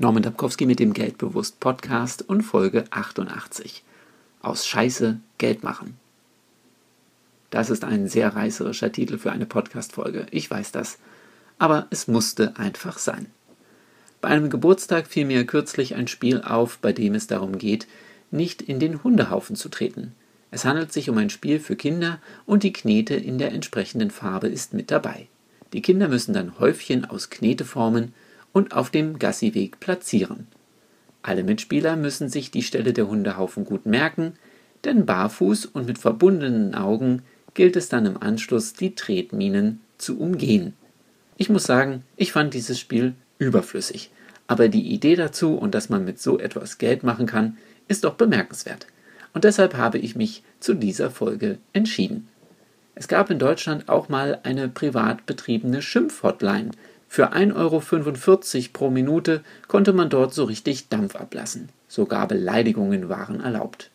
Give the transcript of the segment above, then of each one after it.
Norman Dabkowski mit dem Geldbewusst Podcast und Folge 88. Aus Scheiße Geld machen. Das ist ein sehr reißerischer Titel für eine Podcast-Folge, ich weiß das. Aber es musste einfach sein. Bei einem Geburtstag fiel mir kürzlich ein Spiel auf, bei dem es darum geht, nicht in den Hundehaufen zu treten. Es handelt sich um ein Spiel für Kinder und die Knete in der entsprechenden Farbe ist mit dabei. Die Kinder müssen dann Häufchen aus Knete formen und auf dem Gassiweg platzieren. Alle Mitspieler müssen sich die Stelle der Hundehaufen gut merken, denn barfuß und mit verbundenen Augen gilt es dann im Anschluss, die Tretminen zu umgehen. Ich muss sagen, ich fand dieses Spiel überflüssig, aber die Idee dazu und dass man mit so etwas Geld machen kann, ist doch bemerkenswert. Und deshalb habe ich mich zu dieser Folge entschieden. Es gab in Deutschland auch mal eine privat betriebene Schimpfhotline, für 1,45 Euro pro Minute konnte man dort so richtig Dampf ablassen. Sogar Beleidigungen waren erlaubt.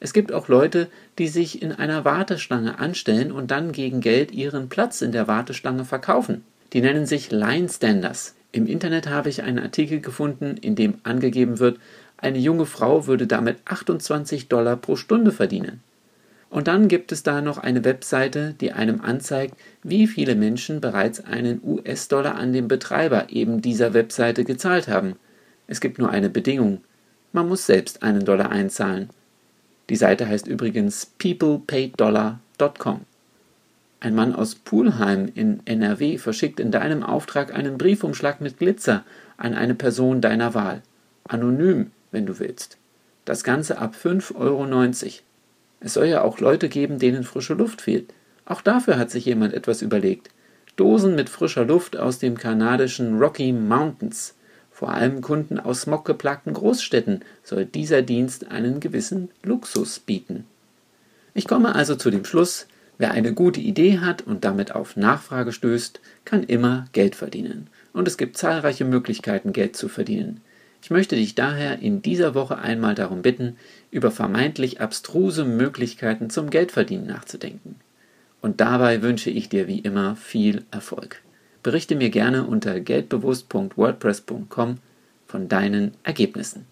Es gibt auch Leute, die sich in einer Warteschlange anstellen und dann gegen Geld ihren Platz in der Warteschlange verkaufen. Die nennen sich Line Standers. Im Internet habe ich einen Artikel gefunden, in dem angegeben wird, eine junge Frau würde damit 28 Dollar pro Stunde verdienen. Und dann gibt es da noch eine Webseite, die einem anzeigt, wie viele Menschen bereits einen US-Dollar an den Betreiber eben dieser Webseite gezahlt haben. Es gibt nur eine Bedingung. Man muss selbst einen Dollar einzahlen. Die Seite heißt übrigens peoplepaydollar.com. Ein Mann aus Pulheim in NRW verschickt in deinem Auftrag einen Briefumschlag mit Glitzer an eine Person deiner Wahl. Anonym, wenn du willst. Das Ganze ab 5,90 Euro. Es soll ja auch Leute geben, denen frische Luft fehlt. Auch dafür hat sich jemand etwas überlegt. Dosen mit frischer Luft aus dem kanadischen Rocky Mountains. Vor allem Kunden aus smoggeplagten Großstädten soll dieser Dienst einen gewissen Luxus bieten. Ich komme also zu dem Schluss, wer eine gute Idee hat und damit auf Nachfrage stößt, kann immer Geld verdienen. Und es gibt zahlreiche Möglichkeiten, Geld zu verdienen. Ich möchte dich daher in dieser Woche einmal darum bitten, über vermeintlich abstruse Möglichkeiten zum Geldverdienen nachzudenken. Und dabei wünsche ich dir wie immer viel Erfolg. Berichte mir gerne unter geldbewusst.wordpress.com von deinen Ergebnissen.